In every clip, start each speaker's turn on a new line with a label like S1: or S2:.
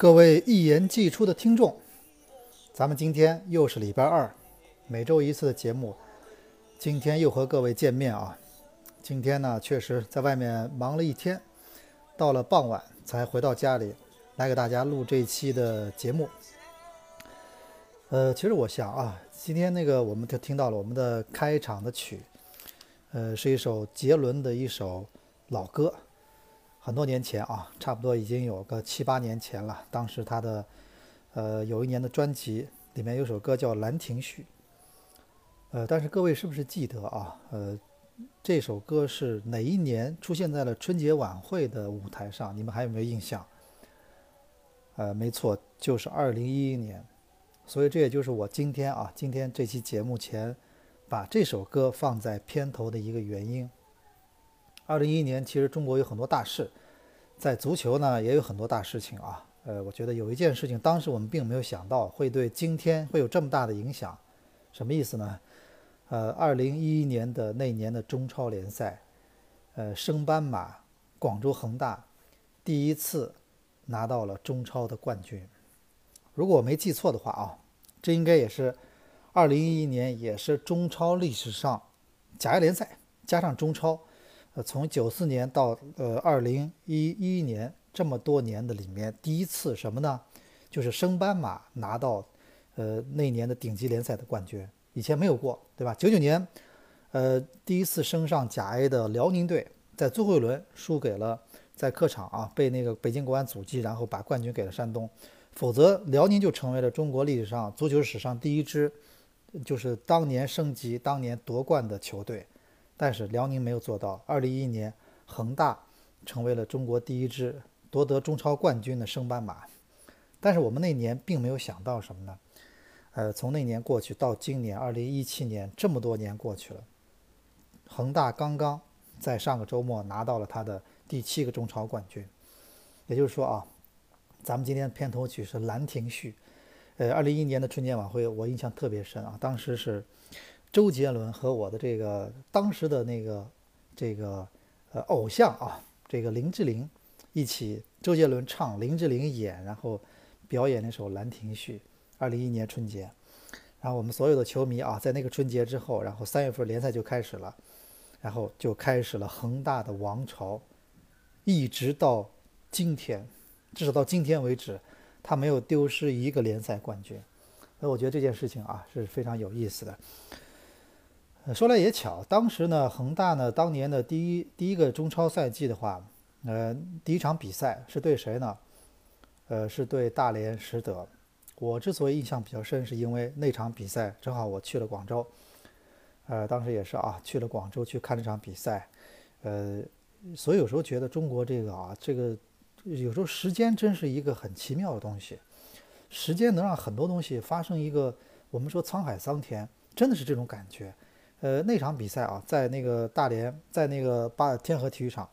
S1: 各位一言既出的听众，咱们今天又是礼拜二，每周一次的节目，今天又和各位见面啊。今天呢，确实在外面忙了一天，到了傍晚才回到家里，来给大家录这一期的节目。呃，其实我想啊，今天那个我们就听到了我们的开场的曲，呃，是一首杰伦的一首老歌，很多年前啊，差不多已经有个七八年前了。当时他的呃有一年的专辑里面有首歌叫《兰亭序》，呃，但是各位是不是记得啊？呃，这首歌是哪一年出现在了春节晚会的舞台上？你们还有没有印象？呃，没错，就是二零一一年。所以这也就是我今天啊，今天这期节目前把这首歌放在片头的一个原因。二零一一年，其实中国有很多大事，在足球呢也有很多大事情啊。呃，我觉得有一件事情，当时我们并没有想到会对今天会有这么大的影响。什么意思呢？呃，二零一一年的那年的中超联赛，呃，升班马广州恒大第一次拿到了中超的冠军。如果我没记错的话啊，这应该也是二零一一年，也是中超历史上甲 A 联赛加上中超，呃，从九四年到呃二零一一年这么多年的里面，第一次什么呢？就是升班马拿到呃那年的顶级联赛的冠军，以前没有过，对吧？九九年，呃，第一次升上甲 A 的辽宁队，在最后一轮输给了在客场啊，被那个北京国安阻击，然后把冠军给了山东。否则，辽宁就成为了中国历史上足球史上第一支，就是当年升级、当年夺冠的球队。但是辽宁没有做到。二零一一年，恒大成为了中国第一支夺得中超冠军的升班马。但是我们那年并没有想到什么呢？呃，从那年过去到今年二零一七年，这么多年过去了，恒大刚刚在上个周末拿到了他的第七个中超冠军。也就是说啊。咱们今天的片头曲是《兰亭序》，呃，二零一一年的春节晚会我印象特别深啊，当时是周杰伦和我的这个当时的那个这个呃偶像啊，这个林志玲一起，周杰伦唱，林志玲演，然后表演那首《兰亭序》。二零一一年春节，然后我们所有的球迷啊，在那个春节之后，然后三月份联赛就开始了，然后就开始了恒大的王朝，一直到今天。至少到今天为止，他没有丢失一个联赛冠军，所以我觉得这件事情啊是非常有意思的。说来也巧，当时呢，恒大呢当年的第一第一个中超赛季的话，呃，第一场比赛是对谁呢？呃，是对大连实德。我之所以印象比较深，是因为那场比赛正好我去了广州，呃，当时也是啊，去了广州去看这场比赛，呃，所以有时候觉得中国这个啊，这个。有时候时间真是一个很奇妙的东西，时间能让很多东西发生一个我们说沧海桑田，真的是这种感觉。呃，那场比赛啊，在那个大连，在那个八天河体育场，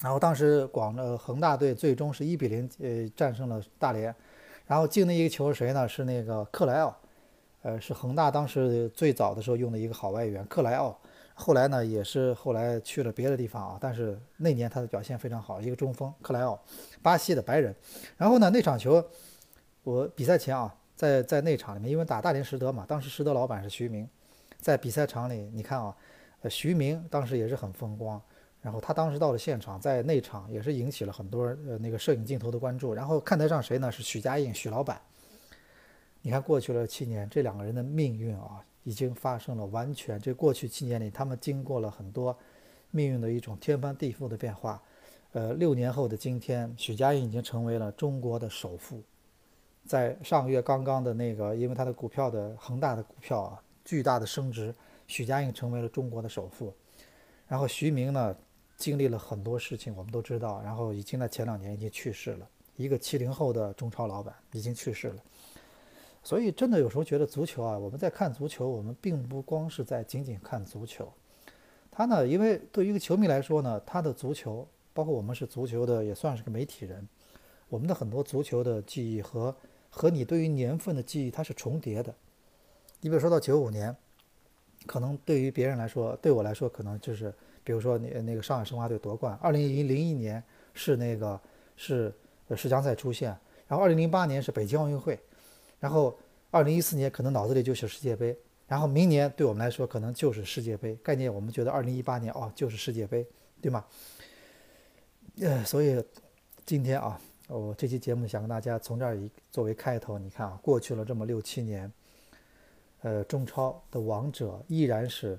S1: 然后当时广呃恒大队最终是一比零呃战胜了大连，然后进的一个球是谁呢？是那个克莱奥，呃，是恒大当时最早的时候用的一个好外援克莱奥。后来呢，也是后来去了别的地方啊，但是那年他的表现非常好，一个中锋克莱奥，巴西的白人。然后呢，那场球我比赛前啊，在在那场里面，因为打大连实德嘛，当时实德老板是徐明，在比赛场里，你看啊，呃，徐明当时也是很风光，然后他当时到了现场，在内场也是引起了很多呃那个摄影镜头的关注。然后看台上谁呢？是许家印，许老板。你看过去了七年，这两个人的命运啊。已经发生了完全，这过去七年里，他们经过了很多命运的一种天翻地覆的变化。呃，六年后的今天，许家印已经成为了中国的首富。在上个月刚刚的那个，因为他的股票的恒大的股票啊，巨大的升值，许家印成为了中国的首富。然后徐明呢，经历了很多事情，我们都知道。然后已经在前两年已经去世了，一个七零后的中超老板已经去世了。所以真的有时候觉得足球啊，我们在看足球，我们并不光是在仅仅看足球。他呢，因为对于一个球迷来说呢，他的足球，包括我们是足球的，也算是个媒体人，我们的很多足球的记忆和和你对于年份的记忆，它是重叠的。你比如说到九五年，可能对于别人来说，对我来说，可能就是比如说你那个上海申花队夺冠，二零零零一年是那个是世江赛出现，然后二零零八年是北京奥运会。然后，二零一四年可能脑子里就是世界杯，然后明年对我们来说可能就是世界杯概念。我们觉得二零一八年哦就是世界杯，对吗？呃，所以今天啊，我这期节目想跟大家从这儿一作为开头，你看啊，过去了这么六七年，呃，中超的王者依然是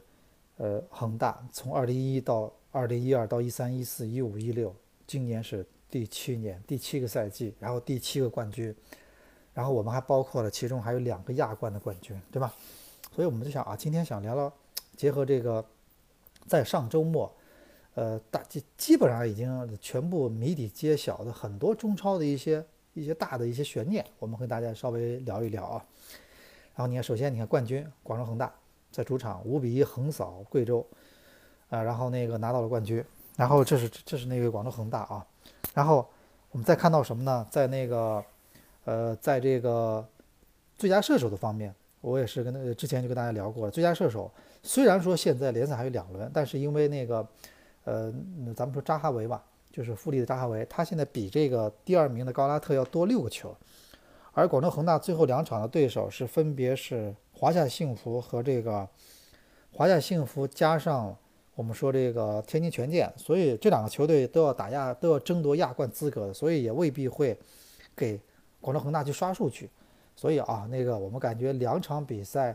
S1: 呃恒大，从二零一一到二零一二到一三一四一五一六，今年是第七年第七个赛季，然后第七个冠军。然后我们还包括了，其中还有两个亚冠的冠军，对吧？所以我们就想啊，今天想聊聊，结合这个，在上周末，呃，大基基本上已经全部谜底揭晓的很多中超的一些一些大的一些悬念，我们和大家稍微聊一聊啊。然后你看，首先你看冠军广州恒大在主场五比一横扫贵州，啊，然后那个拿到了冠军。然后这是这是那个广州恒大啊。然后我们再看到什么呢？在那个。呃，在这个最佳射手的方面，我也是跟之前就跟大家聊过了。最佳射手虽然说现在联赛还有两轮，但是因为那个，呃，咱们说扎哈维吧，就是富力的扎哈维，他现在比这个第二名的高拉特要多六个球。而广州恒大最后两场的对手是分别是华夏幸福和这个华夏幸福加上我们说这个天津权健，所以这两个球队都要打亚，都要争夺亚冠资格的，所以也未必会给。广州恒大去刷数据，所以啊，那个我们感觉两场比赛，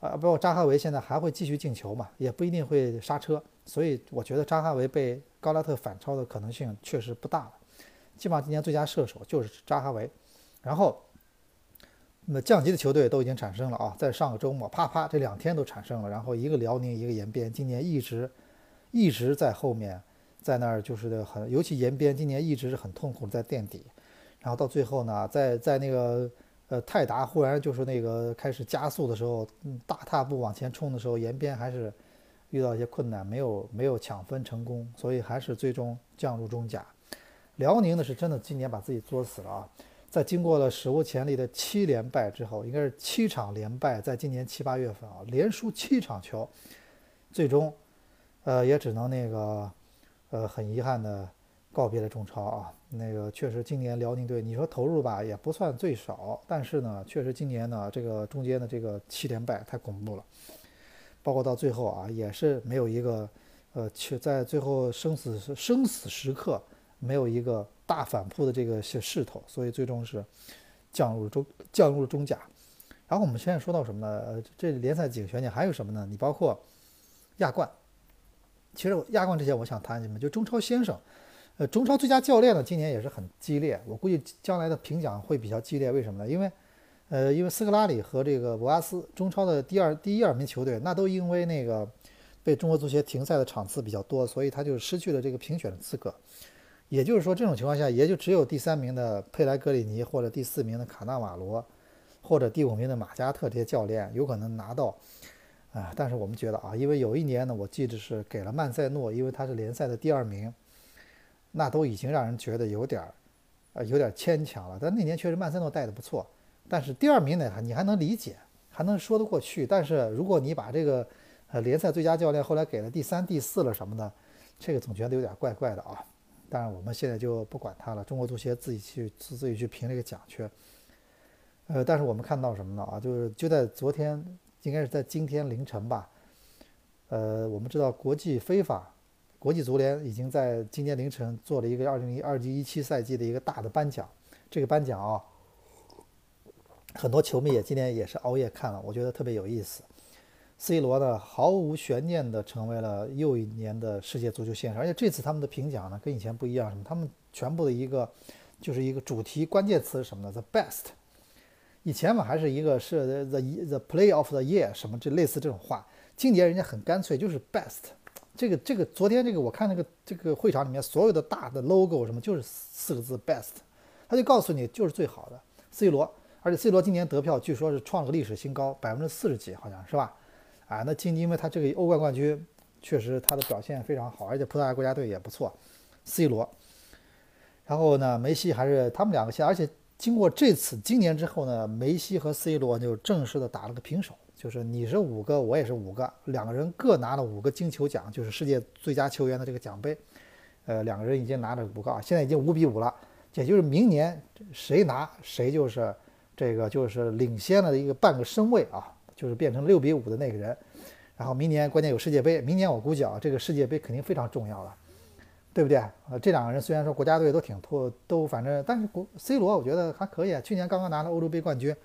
S1: 啊，包括扎哈维现在还会继续进球嘛，也不一定会刹车，所以我觉得扎哈维被高拉特反超的可能性确实不大了。基本上今年最佳射手就是扎哈维，然后，那么降级的球队都已经产生了啊，在上个周末啪啪这两天都产生了，然后一个辽宁，一个延边，今年一直一直在后面，在那儿就是很，尤其延边今年一直是很痛苦在垫底。然后到最后呢，在在那个呃泰达忽然就是那个开始加速的时候，大踏步往前冲的时候，延边还是遇到一些困难，没有没有抢分成功，所以还是最终降入中甲。辽宁呢是真的今年把自己作死了啊，在经过了史无前例的七连败之后，应该是七场连败，在今年七八月份啊，连输七场球，最终呃也只能那个呃很遗憾的。告别了中超啊，那个确实今年辽宁队，你说投入吧也不算最少，但是呢，确实今年呢这个中间的这个七连败太恐怖了，包括到最后啊也是没有一个，呃，去在最后生死生死时刻没有一个大反扑的这个势势头，所以最终是降入中降入了中甲。然后我们现在说到什么呢？这联赛几个悬念还有什么呢？你包括亚冠，其实亚冠之前我想谈什么？就中超先生。呃，中超最佳教练呢，今年也是很激烈。我估计将来的评奖会比较激烈。为什么呢？因为，呃，因为斯科拉里和这个博阿斯，中超的第二、第一二名球队，那都因为那个被中国足协停赛的场次比较多，所以他就失去了这个评选的资格。也就是说，这种情况下，也就只有第三名的佩莱格里尼，或者第四名的卡纳瓦罗，或者第五名的马加特这些教练有可能拿到。啊，但是我们觉得啊，因为有一年呢，我记得是给了曼塞诺，因为他是联赛的第二名。那都已经让人觉得有点儿，呃，有点儿牵强了。但那年确实曼森诺带的不错，但是第二名呢，你还能理解，还能说得过去。但是如果你把这个，呃，联赛最佳教练后来给了第三、第四了什么的，这个总觉得有点怪怪的啊。当然我们现在就不管他了，中国足协自己去自自己去评这个奖去。呃，但是我们看到什么呢？啊，就是就在昨天，应该是在今天凌晨吧。呃，我们知道国际非法。国际足联已经在今天凌晨做了一个二零一二级一七赛季的一个大的颁奖，这个颁奖啊，很多球迷也今天也是熬夜看了，我觉得特别有意思。C 罗呢毫无悬念的成为了又一年的世界足球先生，而且这次他们的评奖呢跟以前不一样，什么？他们全部的一个就是一个主题关键词是什么呢？The best。以前嘛还是一个是 the the play of the year 什么这类似这种话，今年人家很干脆就是 best。这个这个昨天这个我看那个这个会场里面所有的大的 logo 什么就是四个字 best，他就告诉你就是最好的 C 罗而且 C 罗今年得票据说是创了个历史新高，百分之四十几，好像是吧？啊，那今因为他这个欧冠冠军确实他的表现非常好，而且葡萄牙国家队也不错，C 罗。然后呢，梅西还是他们两个现，而且经过这次今年之后呢，梅西和 C 罗就正式的打了个平手，就是你是五个，我也是五个，两个人各拿了五个金球奖，就是世界最佳球员的这个奖杯。呃，两个人已经拿了五个啊，现在已经五比五了，也就是明年谁拿谁就是这个就是领先了一个半个身位啊，就是变成六比五的那个人。然后明年关键有世界杯，明年我估计啊，这个世界杯肯定非常重要了。对不对？呃，这两个人虽然说国家队都挺拖，都反正，但是国 C 罗我觉得还可以啊。去年刚刚拿了欧洲杯冠军，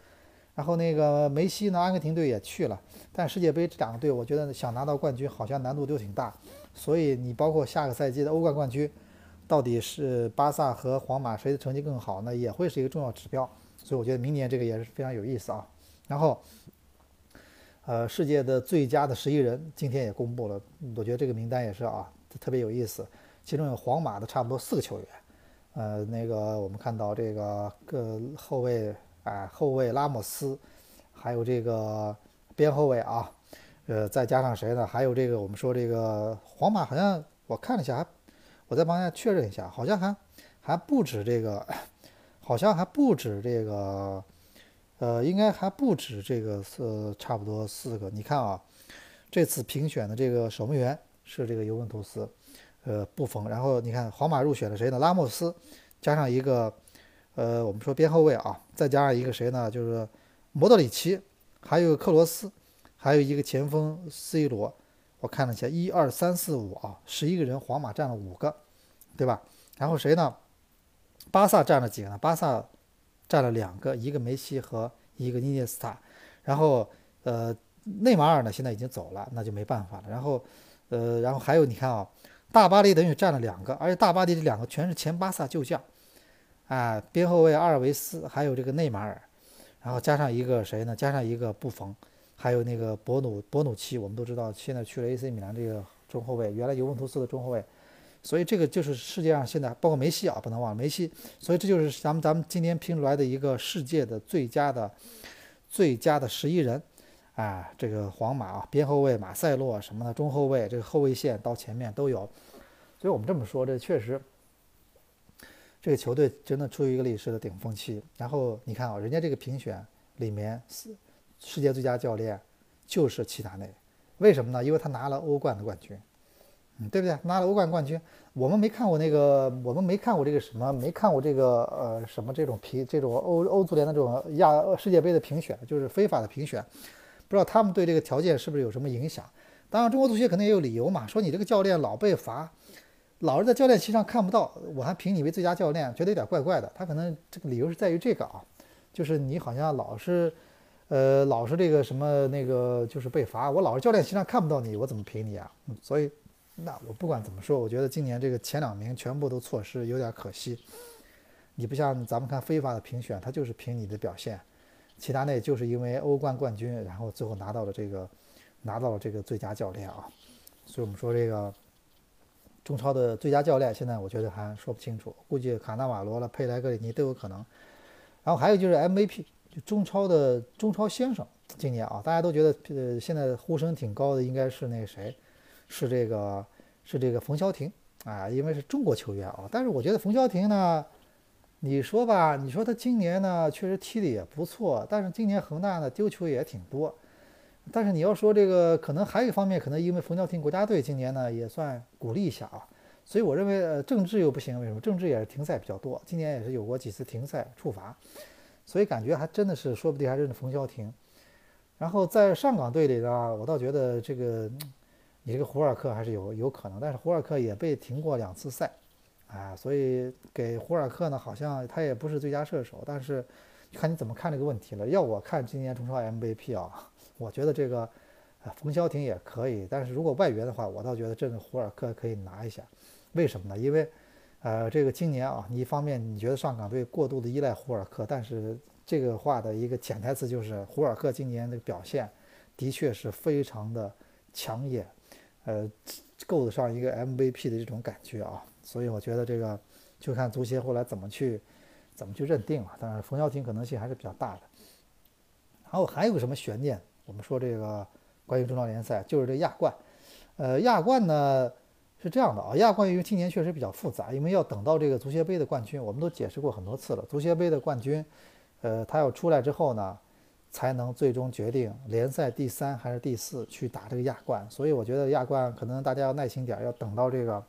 S1: 然后那个梅西呢，阿根廷队也去了，但世界杯这两个队，我觉得想拿到冠军好像难度都挺大。所以你包括下个赛季的欧冠冠军，到底是巴萨和皇马谁的成绩更好，那也会是一个重要指标。所以我觉得明年这个也是非常有意思啊。然后，呃，世界的最佳的十一人今天也公布了，我觉得这个名单也是啊，特别有意思。其中有皇马的差不多四个球员，呃，那个我们看到这个个后卫，哎，后卫拉莫斯，还有这个边后卫啊，呃，再加上谁呢？还有这个我们说这个皇马好像我看了一下，还我再帮大家确认一下，好像还还不止这个，好像还不止这个，呃，应该还不止这个是差不多四个。你看啊，这次评选的这个守门员是这个尤文图斯。呃，布冯，然后你看皇马入选了谁呢？拉莫斯，加上一个，呃，我们说边后卫啊，再加上一个谁呢？就是莫德里奇，还有克罗斯，还有一个前锋 C 罗。我看了一下，一二三四五啊，十一个人，皇马占了五个，对吧？然后谁呢？巴萨占了几个呢？巴萨占了两个，一个梅西和一个伊涅斯塔。然后呃，内马尔呢现在已经走了，那就没办法了。然后呃，然后还有你看啊。大巴黎等于占了两个，而且大巴黎这两个全是前巴萨旧将，啊，边后卫阿尔维斯，还有这个内马尔，然后加上一个谁呢？加上一个布冯，还有那个博努博努奇，我们都知道现在去了 AC 米兰这个中后卫，原来尤文图斯的中后卫，所以这个就是世界上现在包括梅西啊，不能忘了梅西，所以这就是咱们咱们今天拼出来的一个世界的最佳的最佳的十一人。啊，这个皇马啊，边后卫马塞洛什么的，中后卫这个后卫线到前面都有，所以我们这么说，这确实，这个球队真的处于一个历史的顶峰期。然后你看啊，人家这个评选里面世世界最佳教练就是齐达内，为什么呢？因为他拿了欧冠的冠军，对不对？拿了欧冠冠军，我们没看过那个，我们没看过这个什么，没看过这个呃什么这种评这种欧欧足联的这种亚世界杯的评选，就是非法的评选。不知道他们对这个条件是不是有什么影响？当然，中国足协可能也有理由嘛，说你这个教练老被罚，老是在教练席上看不到，我还评你为最佳教练，觉得有点怪怪的。他可能这个理由是在于这个啊，就是你好像老是，呃，老是这个什么那个就是被罚，我老是教练席上看不到你，我怎么评你啊？所以，那我不管怎么说，我觉得今年这个前两名全部都错失，有点可惜。你不像咱们看非法的评选，他就是凭你的表现。齐达内就是因为欧冠冠军，然后最后拿到了这个，拿到了这个最佳教练啊，所以我们说这个中超的最佳教练，现在我觉得还说不清楚，估计卡纳瓦罗了、佩莱格里尼都有可能。然后还有就是 MVP，就中超的中超先生，今年啊，大家都觉得呃现在呼声挺高的，应该是那谁，是这个是这个冯潇霆啊，因为是中国球员啊，但是我觉得冯潇霆呢。你说吧，你说他今年呢，确实踢的也不错，但是今年恒大呢丢球也挺多。但是你要说这个，可能还有一方面，可能因为冯潇霆国家队今年呢也算鼓励一下啊。所以我认为，呃，郑智又不行，为什么？郑智也是停赛比较多，今年也是有过几次停赛处罚，所以感觉还真的是说不定还是冯潇霆。然后在上港队里呢，我倒觉得这个你这个胡尔克还是有有可能，但是胡尔克也被停过两次赛。啊，所以给胡尔克呢，好像他也不是最佳射手，但是看你怎么看这个问题了。要我看今年中超 MVP 啊，我觉得这个冯潇霆也可以，但是如果外援的话，我倒觉得这个胡尔克可以拿一下。为什么呢？因为呃，这个今年啊，你一方面你觉得上港队过度的依赖胡尔克，但是这个话的一个潜台词就是胡尔克今年的表现的确是非常的抢眼，呃，够得上一个 MVP 的这种感觉啊。所以我觉得这个就看足协后来怎么去怎么去认定了。当然，冯潇霆可能性还是比较大的。然后还有个什么悬念？我们说这个关于中超联赛，就是这亚冠。呃，亚冠呢是这样的啊，亚冠因为今年确实比较复杂，因为要等到这个足协杯的冠军，我们都解释过很多次了。足协杯的冠军，呃，他要出来之后呢，才能最终决定联赛第三还是第四去打这个亚冠。所以我觉得亚冠可能大家要耐心点，要等到这个，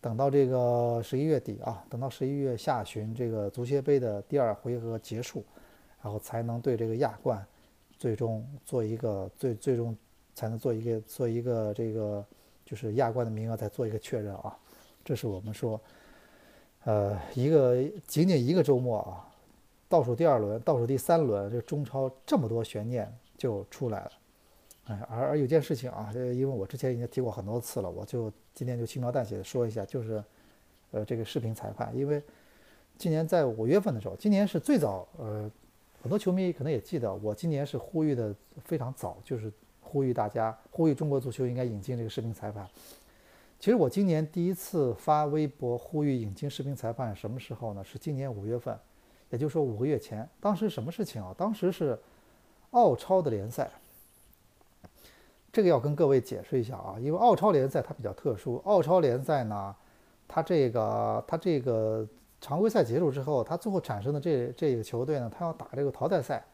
S1: 等到这个十一月底啊，等到十一月下旬这个足协杯的第二回合结束，然后才能对这个亚冠最终做一个最最终。才能做一个做一个这个就是亚冠的名额再做一个确认啊，这是我们说，呃，一个仅仅一个周末啊，倒数第二轮、倒数第三轮，这中超这么多悬念就出来了，哎，而而有件事情啊，因为我之前已经提过很多次了，我就今天就轻描淡写的说一下，就是呃这个视频裁判，因为今年在五月份的时候，今年是最早，呃，很多球迷可能也记得，我今年是呼吁的非常早，就是。呼吁大家，呼吁中国足球应该引进这个视频裁判。其实我今年第一次发微博呼吁引进视频裁判，什么时候呢？是今年五月份，也就是说五个月前。当时什么事情啊？当时是澳超的联赛。这个要跟各位解释一下啊，因为澳超联赛它比较特殊。澳超联赛呢，它这个它这个常规赛结束之后，它最后产生的这这个球队呢，它要打这个淘汰赛。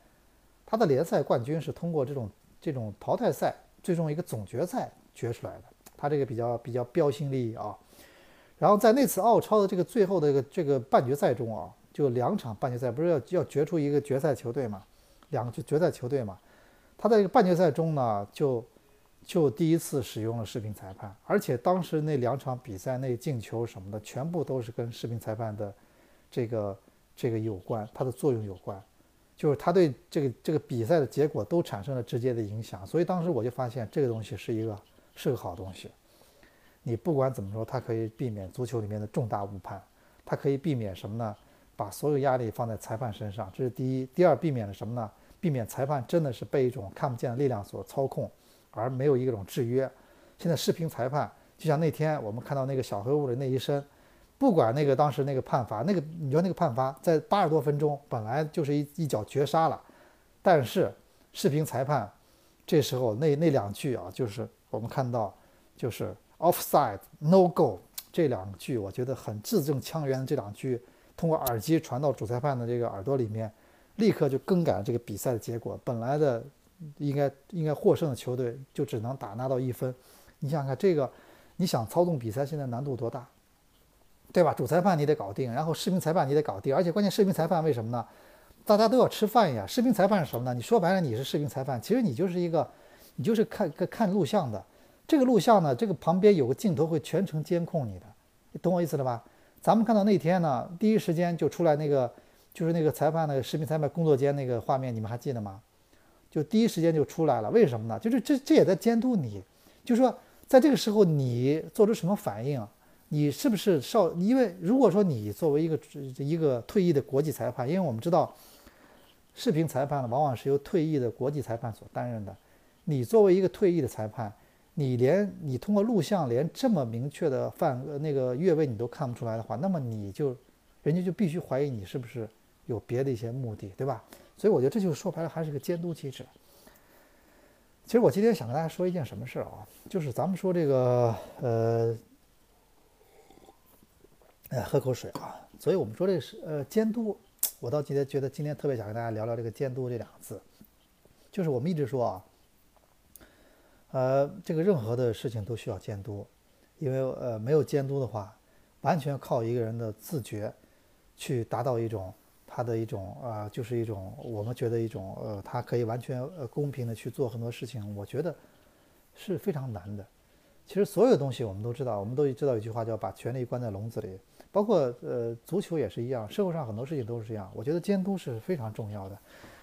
S1: 它的联赛冠军是通过这种。这种淘汰赛最终一个总决赛决出来的，它这个比较比较标新立异啊。然后在那次澳超的这个最后的这个这个半决赛中啊，就两场半决赛不是要要决出一个决赛球队嘛，两个决赛球队嘛。他在这个半决赛中呢，就就第一次使用了视频裁判，而且当时那两场比赛那进球什么的，全部都是跟视频裁判的这个这个有关，它的作用有关。就是他对这个这个比赛的结果都产生了直接的影响，所以当时我就发现这个东西是一个是个好东西。你不管怎么说，它可以避免足球里面的重大误判，它可以避免什么呢？把所有压力放在裁判身上，这是第一。第二，避免了什么呢？避免裁判真的是被一种看不见的力量所操控，而没有一种制约。现在视频裁判就像那天我们看到那个小黑屋的那一身。不管那个当时那个判罚，那个你说那个判罚在八十多分钟本来就是一一脚绝杀了，但是视频裁判这时候那那两句啊，就是我们看到就是 offside no go 这两句，我觉得很字正腔圆的这两句，通过耳机传到主裁判的这个耳朵里面，立刻就更改了这个比赛的结果。本来的应该应该获胜的球队就只能打拿到一分。你想想看这个，你想操纵比赛现在难度多大？对吧？主裁判你得搞定，然后视频裁判你得搞定，而且关键视频裁判为什么呢？大家都要吃饭呀。视频裁判是什么呢？你说白了你是视频裁判，其实你就是一个，你就是看看看录像的。这个录像呢，这个旁边有个镜头会全程监控你的，你懂我意思了吧？咱们看到那天呢，第一时间就出来那个，就是那个裁判那个视频裁判工作间那个画面，你们还记得吗？就第一时间就出来了，为什么呢？就是这这也在监督你，就说在这个时候你做出什么反应。你是不是少？因为如果说你作为一个一个退役的国际裁判，因为我们知道，视频裁判呢往往是由退役的国际裁判所担任的。你作为一个退役的裁判，你连你通过录像连这么明确的犯那个越位你都看不出来的话，那么你就人家就必须怀疑你是不是有别的一些目的，对吧？所以我觉得这就是说白了还是个监督机制。其实我今天想跟大家说一件什么事儿啊，就是咱们说这个呃。哎，喝口水啊！所以我们说这是呃监督，我倒今天觉得今天特别想跟大家聊聊这个监督这两个字，就是我们一直说啊，呃，这个任何的事情都需要监督，因为呃没有监督的话，完全靠一个人的自觉去达到一种他的一种呃，就是一种我们觉得一种呃，他可以完全呃公平的去做很多事情，我觉得是非常难的。其实所有东西我们都知道，我们都知道一句话叫把权力关在笼子里。包括呃足球也是一样，社会上很多事情都是这样。我觉得监督是非常重要的。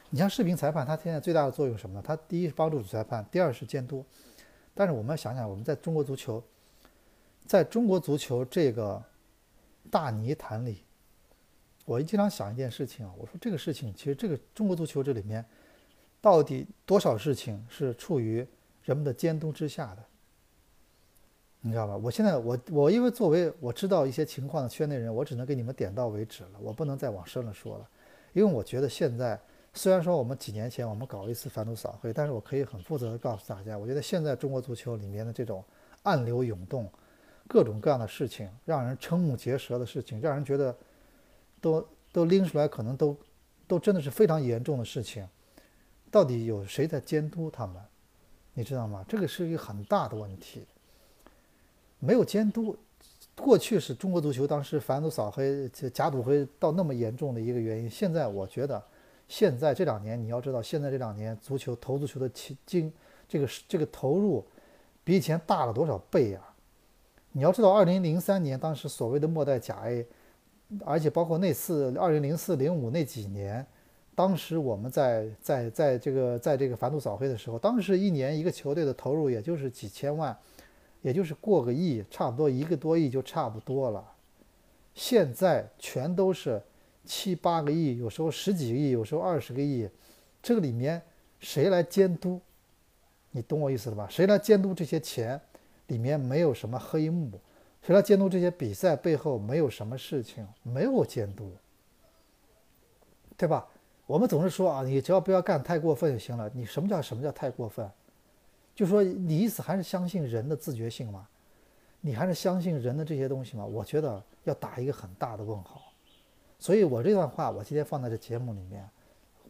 S1: 你像视频裁判，他现在最大的作用什么呢？他第一是帮助主裁判，第二是监督。但是我们要想想，我们在中国足球，在中国足球这个大泥潭里，我经常想一件事情啊，我说这个事情其实这个中国足球这里面，到底多少事情是处于人们的监督之下的？你知道吧？我现在我我因为作为我知道一些情况的圈内人，我只能给你们点到为止了，我不能再往深了说了，因为我觉得现在虽然说我们几年前我们搞了一次反赌扫黑，但是我可以很负责的告诉大家，我觉得现在中国足球里面的这种暗流涌动，各种各样的事情，让人瞠目结舌的事情，让人觉得都都拎出来，可能都都真的是非常严重的事情。到底有谁在监督他们？你知道吗？这个是一个很大的问题。没有监督，过去是中国足球当时反赌扫黑、假赌黑到那么严重的一个原因。现在我觉得。现在这两年，你要知道，现在这两年足球投足球的金这个这个投入比以前大了多少倍呀？你要知道，二零零三年当时所谓的末代甲 A，而且包括那次二零零四零五那几年，当时我们在在在这个在这个反赌扫黑的时候，当时一年一个球队的投入也就是几千万，也就是过个亿，差不多一个多亿就差不多了。现在全都是。七八个亿，有时候十几个亿，有时候二十个亿，这个里面谁来监督？你懂我意思了吧？谁来监督这些钱？里面没有什么黑幕，谁来监督这些比赛背后没有什么事情？没有监督，对吧？我们总是说啊，你只要不要干太过分就行了。你什么叫什么叫太过分？就说你意思还是相信人的自觉性吗？你还是相信人的这些东西吗？我觉得要打一个很大的问号。所以，我这段话我今天放在这节目里面，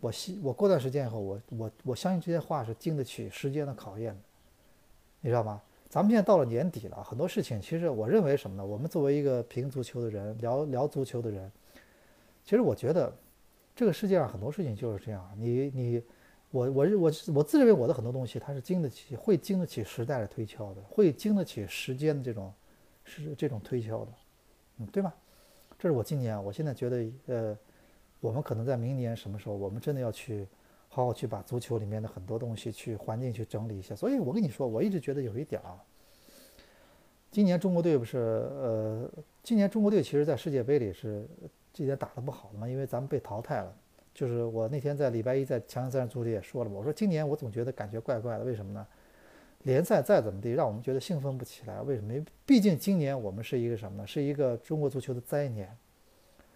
S1: 我希我过段时间以后，我我我相信这些话是经得起时间的考验的，你知道吗？咱们现在到了年底了，很多事情其实我认为什么呢？我们作为一个评足球的人，聊聊足球的人，其实我觉得这个世界上很多事情就是这样。你你我我我我自认为我的很多东西，它是经得起会经得起时代的推敲的，会经得起时间的这种是这种推敲的，嗯，对吧？这是我今年，我现在觉得，呃，我们可能在明年什么时候，我们真的要去好好去把足球里面的很多东西去环境去整理一下。所以我跟你说，我一直觉得有一点啊，今年中国队不是，呃，今年中国队其实在世界杯里是今年打得不好的嘛，因为咱们被淘汰了。就是我那天在礼拜一在强强三人组里也说了，我说今年我总觉得感觉怪怪的，为什么呢？联赛再怎么地，让我们觉得兴奋不起来。为什么？毕竟今年我们是一个什么呢？是一个中国足球的灾年，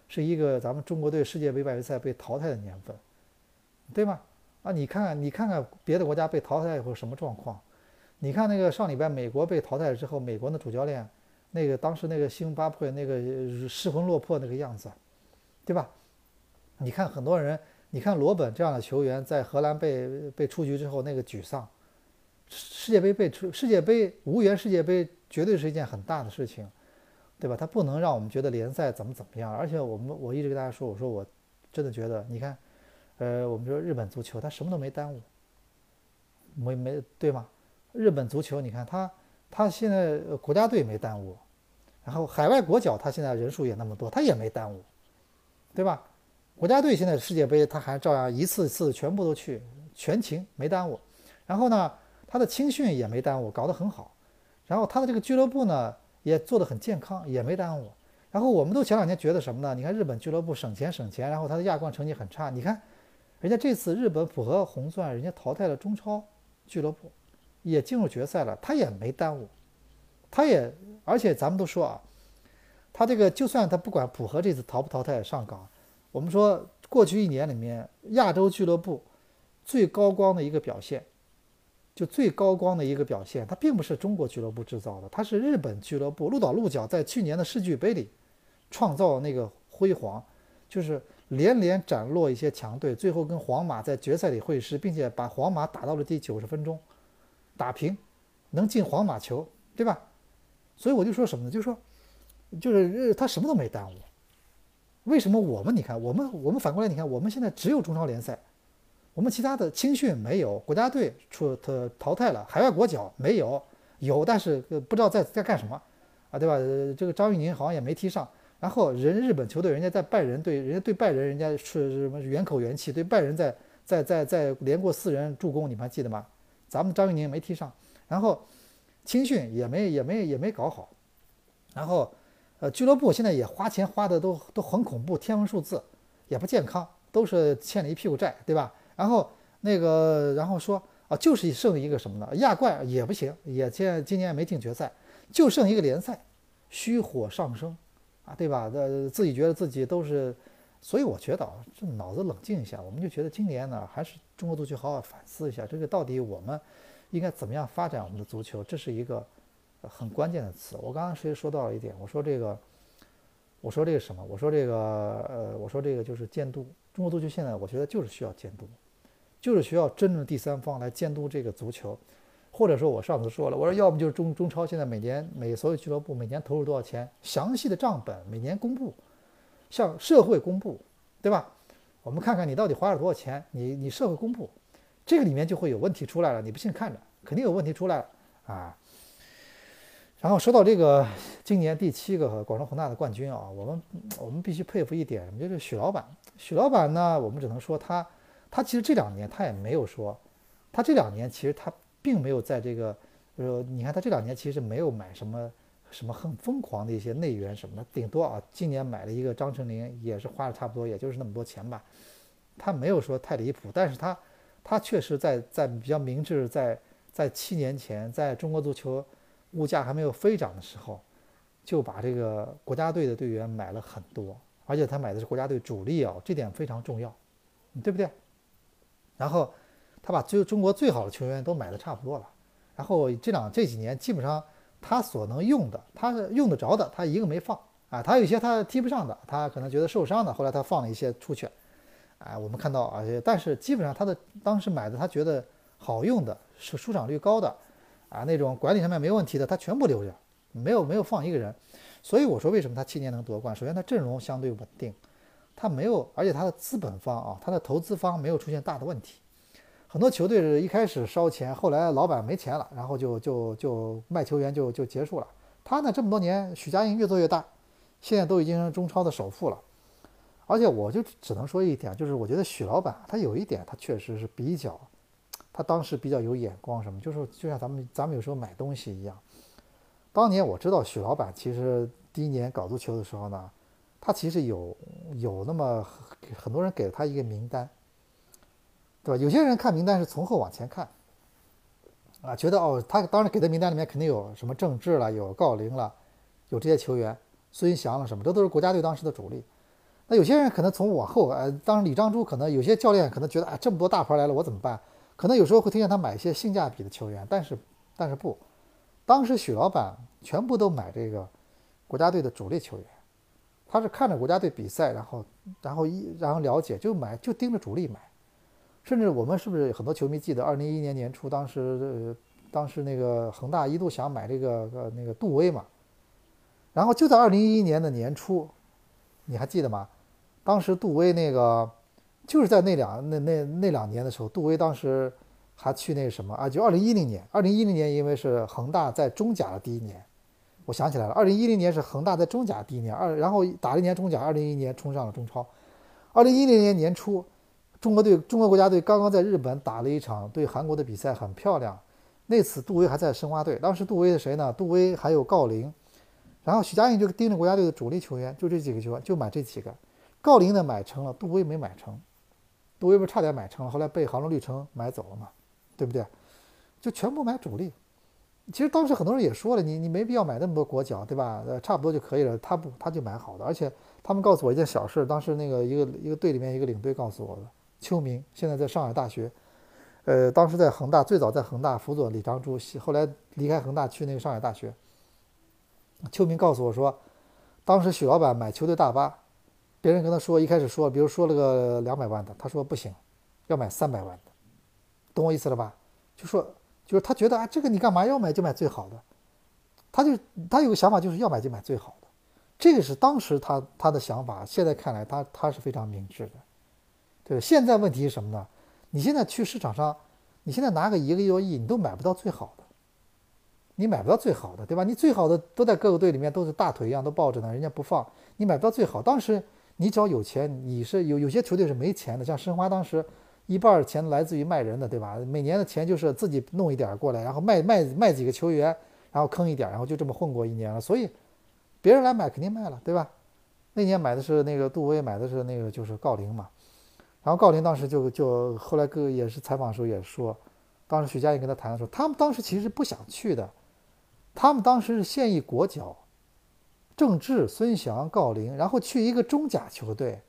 S1: 是一个咱们中国队世界杯外围赛被淘汰的年份，对吗？啊，你看看，你看看别的国家被淘汰以后什么状况？你看那个上礼拜美国被淘汰了之后，美国的主教练，那个当时那个辛巴布那个失魂落魄那个样子，对吧？你看很多人，你看罗本这样的球员在荷兰被被出局之后那个沮丧。世界杯被出，世界杯无缘世界杯绝对是一件很大的事情，对吧？它不能让我们觉得联赛怎么怎么样。而且我们我一直跟大家说，我说我真的觉得，你看，呃，我们说日本足球，他什么都没耽误，没没对吗？日本足球，你看他他现在国家队没耽误，然后海外国脚，他现在人数也那么多，他也没耽误，对吧？国家队现在世界杯，他还照样一次次全部都去，全勤没耽误。然后呢？他的青训也没耽误，搞得很好，然后他的这个俱乐部呢也做得很健康，也没耽误。然后我们都前两年觉得什么呢？你看日本俱乐部省钱省钱，然后他的亚冠成绩很差。你看，人家这次日本浦和红钻，人家淘汰了中超俱乐部，也进入决赛了，他也没耽误，他也而且咱们都说啊，他这个就算他不管浦和这次淘不淘汰上岗，我们说过去一年里面亚洲俱乐部最高光的一个表现。就最高光的一个表现，它并不是中国俱乐部制造的，它是日本俱乐部鹿岛鹿角在去年的世俱杯里创造那个辉煌，就是连连斩落一些强队，最后跟皇马在决赛里会师，并且把皇马打到了第九十分钟打平，能进皇马球，对吧？所以我就说什么呢？就说就是他什么都没耽误。为什么我们你看我们我们反过来你看我们现在只有中超联赛。我们其他的青训没有，国家队出他淘汰了，海外国脚没有，有但是不知道在在干什么，啊，对吧？这个张玉宁好像也没踢上。然后人日本球队人家在拜仁对人家对拜仁人家是什么元口元气，对拜仁在在在在连过四人助攻，你们还记得吗？咱们张玉宁没踢上，然后青训也没也没也没搞好，然后呃俱乐部现在也花钱花的都都很恐怖，天文数字也不健康，都是欠了一屁股债，对吧？然后那个，然后说啊，就是剩一个什么呢？亚冠也不行，也现在今年没进决赛，就剩一个联赛，虚火上升，啊，对吧？呃，自己觉得自己都是，所以我觉得啊，这脑子冷静一下，我们就觉得今年呢，还是中国足球好好反思一下，这个到底我们应该怎么样发展我们的足球，这是一个很关键的词。我刚刚其实说到了一点，我说这个，我说这个什么？我说这个呃，我说这个就是监督。中国足球现在我觉得就是需要监督，就是需要真正的第三方来监督这个足球，或者说我上次说了，我说要么就是中中超现在每年每所有俱乐部每年投入多少钱，详细的账本每年公布。向社会公布，对吧？我们看看你到底花了多少钱，你你社会公布，这个里面就会有问题出来了。你不信看着，肯定有问题出来了啊。然后说到这个今年第七个广州恒大的冠军啊，我们我们必须佩服一点，就是许老板。许老板呢，我们只能说他他其实这两年他也没有说，他这两年其实他并没有在这个呃，你看他这两年其实没有买什么。什么很疯狂的一些内援什么的，顶多啊，今年买了一个张成林，也是花了差不多，也就是那么多钱吧。他没有说太离谱，但是他他确实在在比较明智，在在七年前，在中国足球物价还没有飞涨的时候，就把这个国家队的队员买了很多，而且他买的是国家队主力啊，这点非常重要，对不对？然后他把最中国最好的球员都买的差不多了，然后这两这几年基本上。他所能用的，他用得着的，他一个没放啊。他有些他踢不上的，他可能觉得受伤的，后来他放了一些出去。啊，我们看到啊，但是基本上他的当时买的，他觉得好用的，是出场率高的，啊，那种管理上面没问题的，他全部留着，没有没有放一个人。所以我说为什么他七年能夺冠？首先他阵容相对稳定，他没有，而且他的资本方啊，他的投资方没有出现大的问题。很多球队是一开始烧钱，后来老板没钱了，然后就就就卖球员就就结束了。他呢这么多年，许家印越做越大，现在都已经中超的首富了。而且我就只能说一点，就是我觉得许老板他有一点，他确实是比较，他当时比较有眼光，什么就是就像咱们咱们有时候买东西一样。当年我知道许老板其实第一年搞足球的时候呢，他其实有有那么很多人给了他一个名单。对吧？有些人看名单是从后往前看，啊，觉得哦，他当然给的名单里面肯定有什么郑智了，有郜林了，有这些球员，孙祥了什么，这都是国家队当时的主力。那有些人可能从往后，呃，当然李章洙可能有些教练可能觉得，哎，这么多大牌来了，我怎么办？可能有时候会推荐他买一些性价比的球员，但是但是不，当时许老板全部都买这个国家队的主力球员，他是看着国家队比赛，然后然后一然后了解就买就盯着主力买。甚至我们是不是很多球迷记得，二零一一年年初，当时，当时那个恒大一度想买这个呃那个杜威嘛，然后就在二零一一年的年初，你还记得吗？当时杜威那个就是在那两那那那两年的时候，杜威当时还去那什么啊？就二零一零年，二零一零年因为是恒大在中甲的第一年，我想起来了，二零一零年是恒大在中甲第一年，二然后打了一年中甲，二零一一年冲上了中超，二零一零年年初。中国队，中国国家队刚刚在日本打了一场对韩国的比赛，很漂亮。那次杜威还在申花队，当时杜威是谁呢？杜威还有郜林，然后许家印就盯着国家队的主力球员，就这几个球员，就买这几个。郜林呢买成了，杜威没买成。杜威不是差点买成了，后来被杭州绿城买走了嘛，对不对？就全部买主力。其实当时很多人也说了，你你没必要买那么多国脚，对吧？呃，差不多就可以了。他不，他就买好的。而且他们告诉我一件小事，当时那个一个一个队里面一个领队告诉我的。邱明现在在上海大学，呃，当时在恒大，最早在恒大辅佐李章洙，后来离开恒大去那个上海大学。邱明告诉我说，当时许老板买球队大巴，别人跟他说，一开始说，比如说了个两百万的，他说不行，要买三百万的，懂我意思了吧？就说就是他觉得啊，这个你干嘛要买就买最好的，他就他有个想法，就是要买就买最好的，这个是当时他他的想法，现在看来他他是非常明智的。对，现在问题是什么呢？你现在去市场上，你现在拿个一个多亿，你都买不到最好的，你买不到最好的，对吧？你最好的都在各个队里面都是大腿一样都抱着呢，人家不放，你买不到最好。当时你只要有钱，你是有有些球队是没钱的，像申花当时一半钱来自于卖人的，对吧？每年的钱就是自己弄一点过来，然后卖卖卖几个球员，然后坑一点，然后就这么混过一年了。所以别人来买肯定卖了，对吧？那年买的是那个杜威，买的是那个就是郜林嘛。然后郜林当时就就后来各也是采访的时候也说，当时许家印跟他谈的时候，他们当时其实不想去的，他们当时是现役国脚，郑智、孙祥、郜林，然后去一个中甲球队，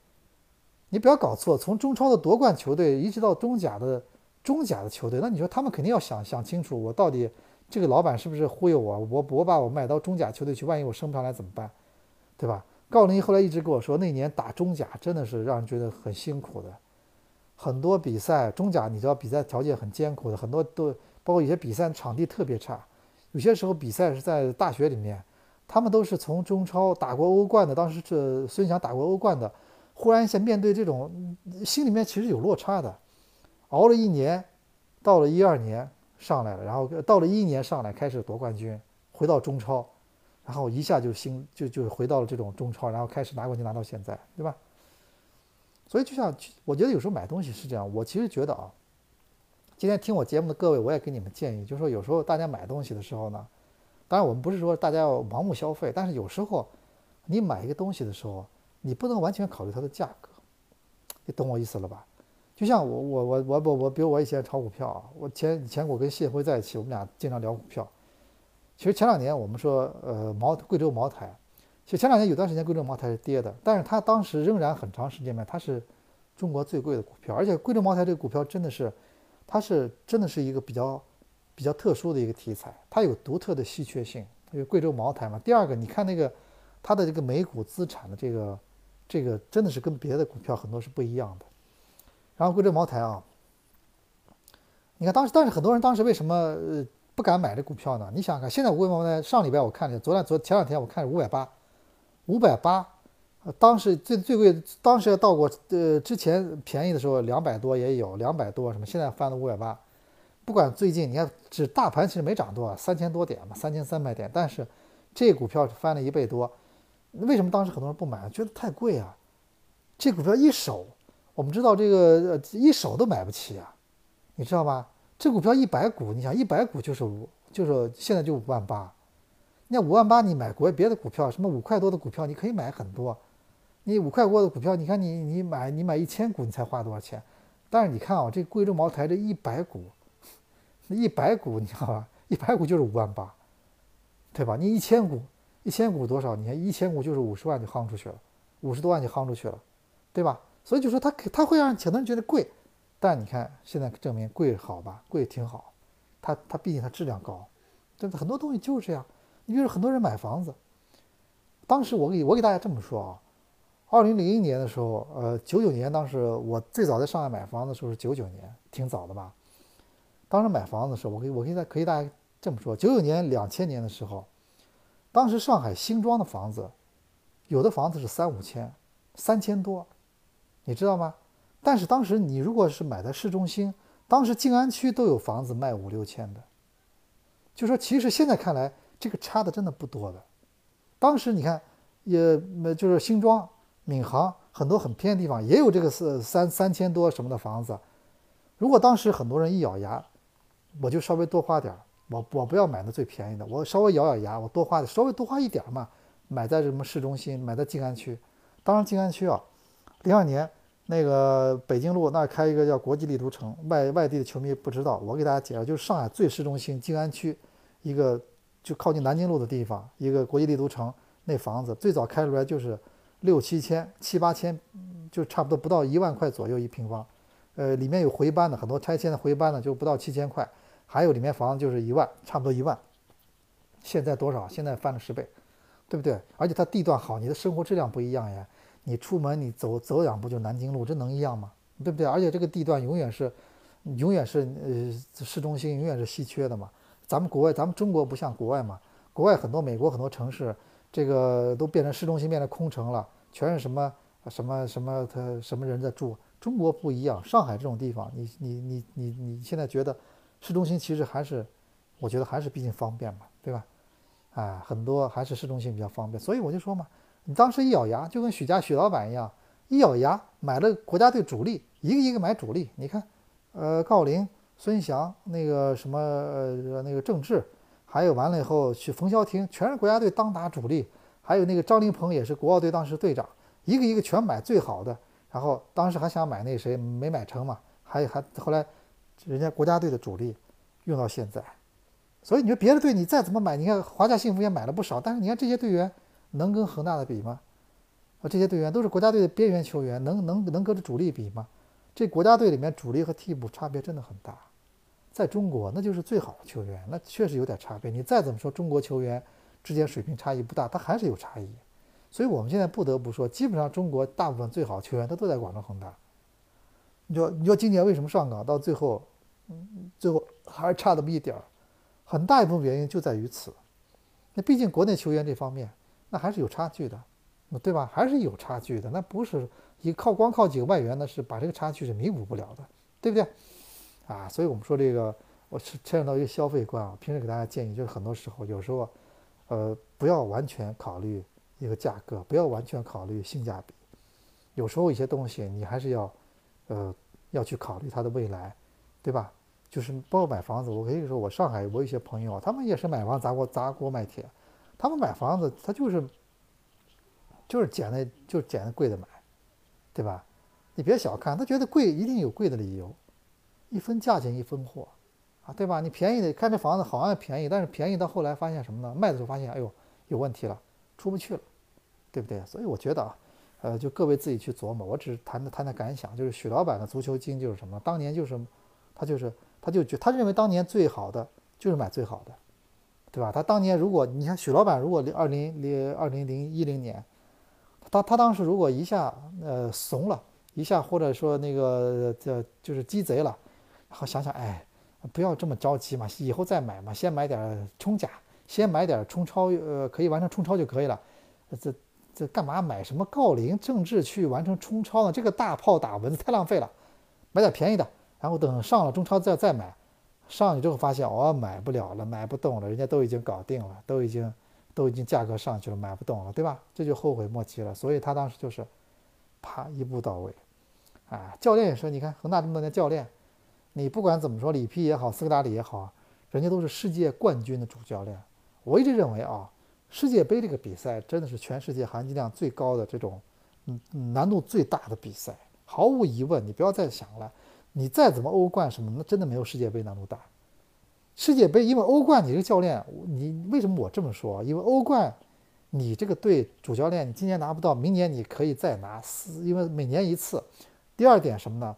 S1: 你不要搞错，从中超的夺冠球队一直到中甲的中甲的球队，那你说他们肯定要想想清楚，我到底这个老板是不是忽悠我？我我把我卖到中甲球队去，万一我升不上来怎么办？对吧？郜林后来一直跟我说，那年打中甲真的是让人觉得很辛苦的，很多比赛中甲你知道比赛条件很艰苦的，很多都包括有些比赛场地特别差，有些时候比赛是在大学里面，他们都是从中超打过欧冠的，当时这孙祥打过欧冠的。忽然一下面对这种，心里面其实有落差的，熬了一年，到了一二年上来了，然后到了一一年上来开始夺冠军，回到中超，然后一下就心就就回到了这种中超，然后开始拿冠军拿到现在，对吧？所以就像我觉得有时候买东西是这样，我其实觉得啊，今天听我节目的各位，我也给你们建议，就是说有时候大家买东西的时候呢，当然我们不是说大家要盲目消费，但是有时候你买一个东西的时候。你不能完全考虑它的价格，你懂我意思了吧？就像我我我我我我，比如我以前炒股票啊，我前以前我跟谢辉在一起，我们俩经常聊股票。其实前两年我们说，呃，茅贵州茅台，其实前两年有段时间贵州茅台是跌的，但是它当时仍然很长时间内它是中国最贵的股票，而且贵州茅台这个股票真的是，它是真的是一个比较比较特殊的一个题材，它有独特的稀缺性，因为贵州茅台嘛。第二个，你看那个它的这个每股资产的这个。这个真的是跟别的股票很多是不一样的。然后贵州茅台啊，你看当时，但是很多人当时为什么呃不敢买这股票呢？你想想看，现在贵州茅台上礼拜我看了，昨天昨前两天我看五百八，五百八，当时最最贵，当时到过呃之前便宜的时候两百多也有，两百多什么，现在翻到五百八。不管最近你看，只大盘其实没涨多少，三千多点嘛，三千三百点，但是这股票翻了一倍多。为什么当时很多人不买？觉得太贵啊！这股票一手，我们知道这个一手都买不起啊，你知道吗？这股票一百股，你想一百股就是五，就是现在就五万八。那五万八你买国别的股票，什么五块多的股票你可以买很多。你五块多的股票，你看你你买你买一千股，你才花多少钱？但是你看啊，这贵州茅台这一百股，一百股你知道吧？一百股就是五万八，对吧？你一千股。一千股多少？你看一千股就是五十万就夯出去了，五十多万就夯出去了，对吧？所以就说它它会让很多人觉得贵，但你看现在证明贵好吧？贵挺好，它它毕竟它质量高，对吧？很多东西就是这样。你比如很多人买房子，当时我给我给大家这么说啊，二零零一年的时候，呃，九九年当时我最早在上海买房的时候是九九年，挺早的吧？当时买房子的时候，我给我可以可以大家这么说，九九年两千年的时候。当时上海新装的房子，有的房子是三五千、三千多，你知道吗？但是当时你如果是买在市中心，当时静安区都有房子卖五六千的，就说其实现在看来这个差的真的不多的。当时你看，也就是新庄、闵行很多很偏的地方也有这个是三三千多什么的房子。如果当时很多人一咬牙，我就稍微多花点儿。我我不要买那最便宜的，我稍微咬咬牙，我多花稍微多花一点嘛，买在什么市中心，买在静安区。当然静安区啊，零二年那个北京路那开一个叫国际丽都城，外外地的球迷不知道，我给大家介绍，就是上海最市中心静安区一个就靠近南京路的地方，一个国际丽都城那房子最早开出来就是六七千七八千，就差不多不到一万块左右一平方，呃，里面有回搬的，很多拆迁的回搬的就不到七千块。还有里面房子就是一万，差不多一万。现在多少？现在翻了十倍，对不对？而且它地段好，你的生活质量不一样呀。你出门你走走两步就南京路，这能一样吗？对不对？而且这个地段永远是，永远是呃市中心，永远是稀缺的嘛。咱们国外，咱们中国不像国外嘛。国外很多美国很多城市，这个都变成市中心，变成空城了，全是什么什么什么他什么人在住。中国不一样，上海这种地方，你你你你你现在觉得？市中心其实还是，我觉得还是毕竟方便嘛，对吧？啊，很多还是市中心比较方便，所以我就说嘛，你当时一咬牙，就跟许家许老板一样，一咬牙买了国家队主力，一个一个买主力。你看，呃，郜林、孙祥，那个什么，呃，那个郑智，还有完了以后去冯潇霆，全是国家队当打主力，还有那个张琳芃也是国奥队当时队长，一个一个全买最好的。然后当时还想买那谁，没买成嘛，还还后来。人家国家队的主力用到现在，所以你说别的队你再怎么买，你看华夏幸福也买了不少，但是你看这些队员能跟恒大的比吗？啊，这些队员都是国家队的边缘球员，能能能跟着主力比吗？这国家队里面主力和替补差别真的很大。在中国，那就是最好的球员，那确实有点差别。你再怎么说中国球员之间水平差异不大，他还是有差异。所以我们现在不得不说，基本上中国大部分最好球员他都在广州恒大。你说，你说今年为什么上岗到最后，最后还是差那么一点儿？很大一部分原因就在于此。那毕竟国内球员这方面，那还是有差距的，对吧？还是有差距的。那不是一靠光靠几个外援，呢是把这个差距是弥补不了的，对不对？啊，所以我们说这个，我是牵扯到一个消费观啊。平时给大家建议就是，很多时候有时候，呃，不要完全考虑一个价格，不要完全考虑性价比。有时候一些东西你还是要。呃，要去考虑它的未来，对吧？就是包括买房子，我可以说，我上海我有一些朋友，他们也是买房砸锅砸锅卖铁，他们买房子他就是就是捡的就捡的贵的买，对吧？你别小看他，觉得贵一定有贵的理由，一分价钱一分货，啊，对吧？你便宜的看这房子好像便宜，但是便宜到后来发现什么呢？卖的时候发现，哎呦，有问题了，出不去了，对不对？所以我觉得啊。呃，就各位自己去琢磨，我只是谈谈谈感想。就是许老板的足球经就是什么？当年就是，他就是他就觉他认为当年最好的就是买最好的，对吧？他当年如果你看许老板，如果二零零二零零一零年，他他当时如果一下呃怂了一下，或者说那个这就是鸡贼了，然后想想哎，不要这么着急嘛，以后再买嘛，先买点冲甲，先买点冲超，呃，可以完成冲超就可以了，这。这干嘛买什么郜林郑智去完成冲超呢？这个大炮打蚊子太浪费了，买点便宜的，然后等上了中超再再买。上去之后发现哦买不了了，买不动了，人家都已经搞定了，都已经都已经价格上去了，买不动了，对吧？这就后悔莫及了。所以他当时就是，啪一步到位。啊，教练也是，你看恒大这么多年教练，你不管怎么说，里皮也好，斯科达里也好，人家都是世界冠军的主教练。我一直认为啊。世界杯这个比赛真的是全世界含金量最高的这种，嗯，难度最大的比赛，毫无疑问。你不要再想了，你再怎么欧冠什么，那真的没有世界杯难度大。世界杯，因为欧冠，你这个教练，你为什么我这么说？因为欧冠，你这个队主教练，你今年拿不到，明年你可以再拿，四因为每年一次。第二点什么呢？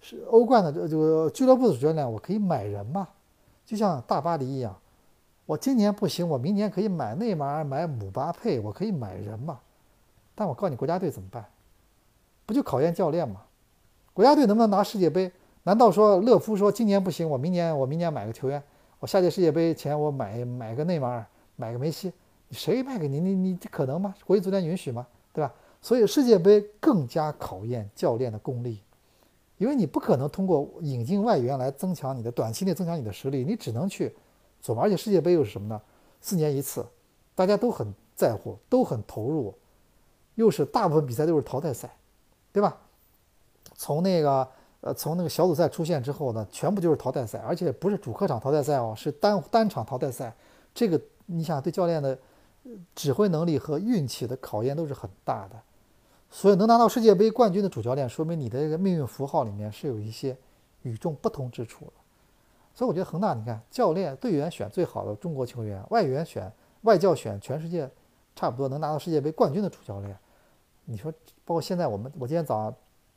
S1: 是欧冠的这这个俱乐部的主教练，我可以买人嘛，就像大巴黎一样。我今年不行，我明年可以买内马尔、买姆巴佩，我可以买人嘛？但我告诉你，国家队怎么办？不就考验教练吗？国家队能不能拿世界杯？难道说勒夫说今年不行，我明年我明年买个球员，我下届世界杯前我买买个内马尔，买个梅西，谁卖给你？你你这可能吗？国际足联允许吗？对吧？所以世界杯更加考验教练的功力，因为你不可能通过引进外援来增强你的短期内增强你的实力，你只能去。而且世界杯又是什么呢？四年一次，大家都很在乎，都很投入，又是大部分比赛都是淘汰赛，对吧？从那个呃，从那个小组赛出现之后呢，全部就是淘汰赛，而且不是主客场淘汰赛哦，是单单场淘汰赛。这个你想对教练的指挥能力和运气的考验都是很大的。所以能拿到世界杯冠军的主教练，说明你的这个命运符号里面是有一些与众不同之处的。所以我觉得恒大，你看教练、队员选最好的中国球员，外援选外教选全世界差不多能拿到世界杯冠军的主教练。你说，包括现在我们，我今天早上、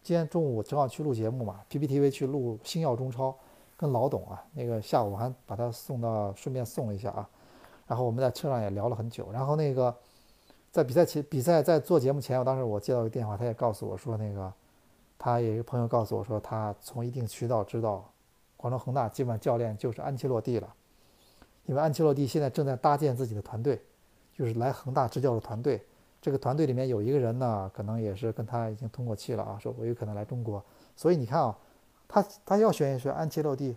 S1: 今天中午正好去录节目嘛，PPTV 去录星耀中超，跟老董啊，那个下午我还把他送到，顺便送了一下啊。然后我们在车上也聊了很久。然后那个在比赛前，比赛在做节目前，我当时我接到一个电话，他也告诉我说，那个他有一个朋友告诉我说，他从一定渠道知道。广州恒大基本上教练就是安切洛蒂了，因为安切洛蒂现在正在搭建自己的团队，就是来恒大执教的团队。这个团队里面有一个人呢，可能也是跟他已经通过气了啊，说我有可能来中国。所以你看啊，他他要选一选安切洛蒂，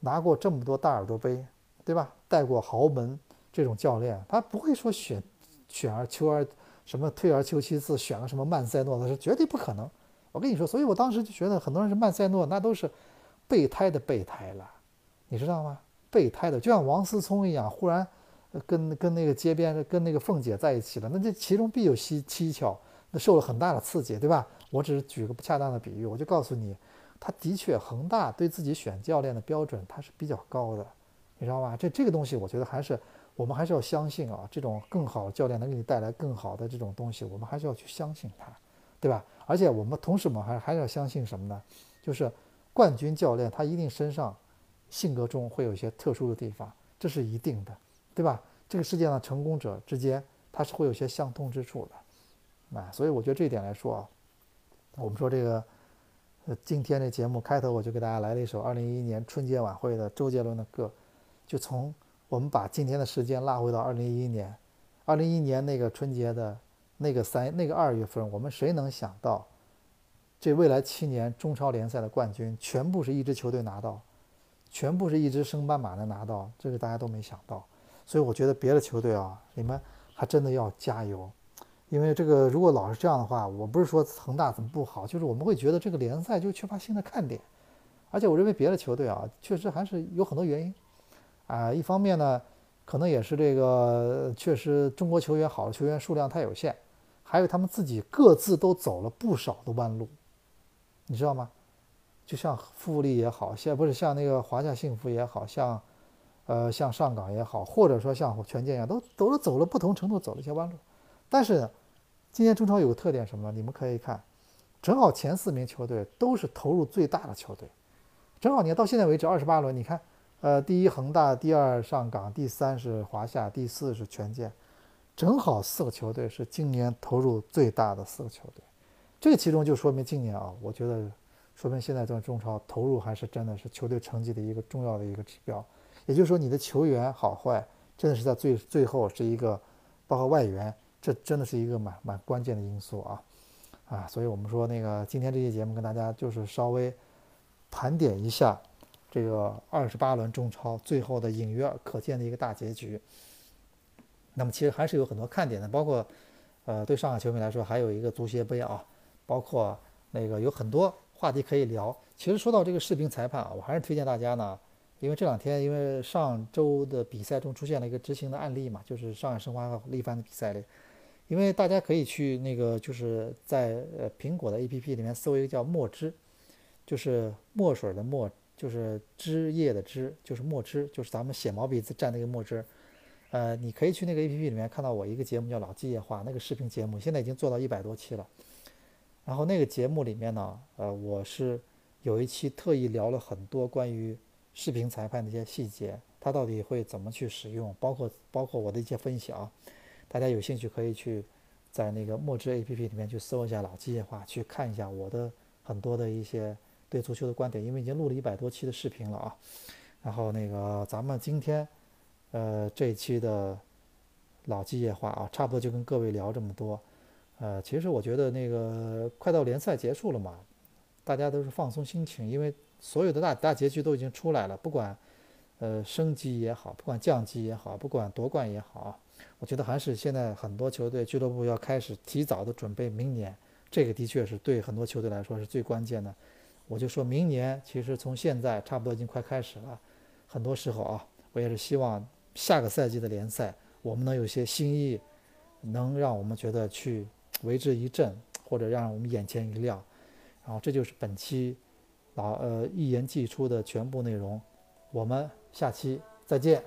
S1: 拿过这么多大耳朵杯，对吧？带过豪门这种教练，他不会说选选而求而什么退而求其次，选个什么曼塞诺，那是绝对不可能。我跟你说，所以我当时就觉得很多人是曼塞诺，那都是。备胎的备胎了，你知道吗？备胎的就像王思聪一样，忽然跟跟那个街边跟那个凤姐在一起了，那这其中必有蹊蹊跷，那受了很大的刺激，对吧？我只是举个不恰当的比喻，我就告诉你，他的确恒大对自己选教练的标准他是比较高的，你知道吗？这这个东西我觉得还是我们还是要相信啊，这种更好的教练能给你带来更好的这种东西，我们还是要去相信他，对吧？而且我们同时，我们还还是要相信什么呢？就是冠军教练他一定身上性格中会有一些特殊的地方，这是一定的，对吧？这个世界上成功者之间，他是会有些相通之处的，啊，所以我觉得这一点来说啊，我们说这个，呃，今天这节目开头我就给大家来了一首二零一一年春节晚会的周杰伦的歌，就从我们把今天的时间拉回到二零一一年，二零一一年那个春节的那个三那个二月份，我们谁能想到，这未来七年中超联赛的冠军全部是一支球队拿到，全部是一支升班马能拿到，这个大家都没想到。所以我觉得别的球队啊，你们还真的要加油，因为这个如果老是这样的话，我不是说恒大怎么不好，就是我们会觉得这个联赛就缺乏新的看点，而且我认为别的球队啊，确实还是有很多原因，啊，一方面呢，可能也是这个确实中国球员好的球员数量太有限，还有他们自己各自都走了不少的弯路，你知道吗？就像富力也好，像不是像那个华夏幸福也好像。呃，像上港也好，或者说像权健一样，都都走了不同程度走了一些弯路。但是，今年中超有个特点什么呢？你们可以看，正好前四名球队都是投入最大的球队。正好你看到现在为止二十八轮，你看，呃，第一恒大，第二上港，第三是华夏，第四是权健，正好四个球队是今年投入最大的四个球队。这其中就说明今年啊，我觉得说明现在这中超投入还是真的是球队成绩的一个重要的一个指标。也就是说，你的球员好坏，真的是在最最后是一个，包括外援，这真的是一个蛮蛮关键的因素啊，啊，所以我们说那个今天这期节目跟大家就是稍微盘点一下这个二十八轮中超最后的隐约可见的一个大结局。那么其实还是有很多看点的，包括呃对上海球迷来说还有一个足协杯啊，包括那个有很多话题可以聊。其实说到这个视频裁判啊，我还是推荐大家呢。因为这两天，因为上周的比赛中出现了一个执行的案例嘛，就是上海申花和力帆的比赛里，因为大家可以去那个就是在呃苹果的 APP 里面搜一个叫墨汁，就是墨水的墨，就是汁液的汁，就是墨汁，就是咱们写毛笔字蘸那个墨汁，呃，你可以去那个 APP 里面看到我一个节目叫老季夜话，那个视频节目现在已经做到一百多期了，然后那个节目里面呢，呃，我是有一期特意聊了很多关于。视频裁判的一些细节，它到底会怎么去使用？包括包括我的一些分享，大家有兴趣可以去在那个墨汁 A P P 里面去搜一下老机械化，去看一下我的很多的一些对足球的观点。因为已经录了一百多期的视频了啊。然后那个咱们今天呃这一期的老机械化啊，差不多就跟各位聊这么多。呃，其实我觉得那个快到联赛结束了嘛，大家都是放松心情，因为。所有的大大结局都已经出来了，不管，呃，升级也好，不管降级也好，不管夺冠也好，我觉得还是现在很多球队俱乐部要开始提早的准备明年，这个的确是对很多球队来说是最关键的。我就说明年，其实从现在差不多已经快开始了，很多时候啊，我也是希望下个赛季的联赛我们能有些新意，能让我们觉得去为之一振，或者让我们眼前一亮。然后这就是本期。好呃一言既出的全部内容，我们下期再见。